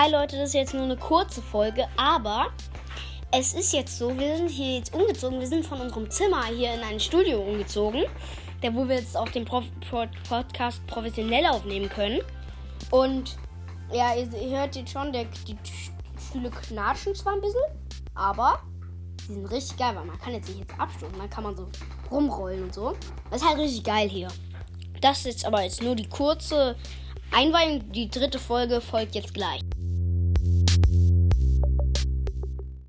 Hi Leute, das ist jetzt nur eine kurze Folge, aber es ist jetzt so, wir sind hier jetzt umgezogen. Wir sind von unserem Zimmer hier in ein Studio umgezogen, der wo wir jetzt auch den Pro Pro Podcast professionell aufnehmen können. Und ja, ihr, ihr hört jetzt schon, der, die Stühle knatschen zwar ein bisschen, aber die sind richtig geil, weil man kann jetzt nicht jetzt abstoßen, dann kann man so rumrollen und so. Das ist halt richtig geil hier. Das ist jetzt aber jetzt nur die kurze Einweihung. Die dritte Folge folgt jetzt gleich. you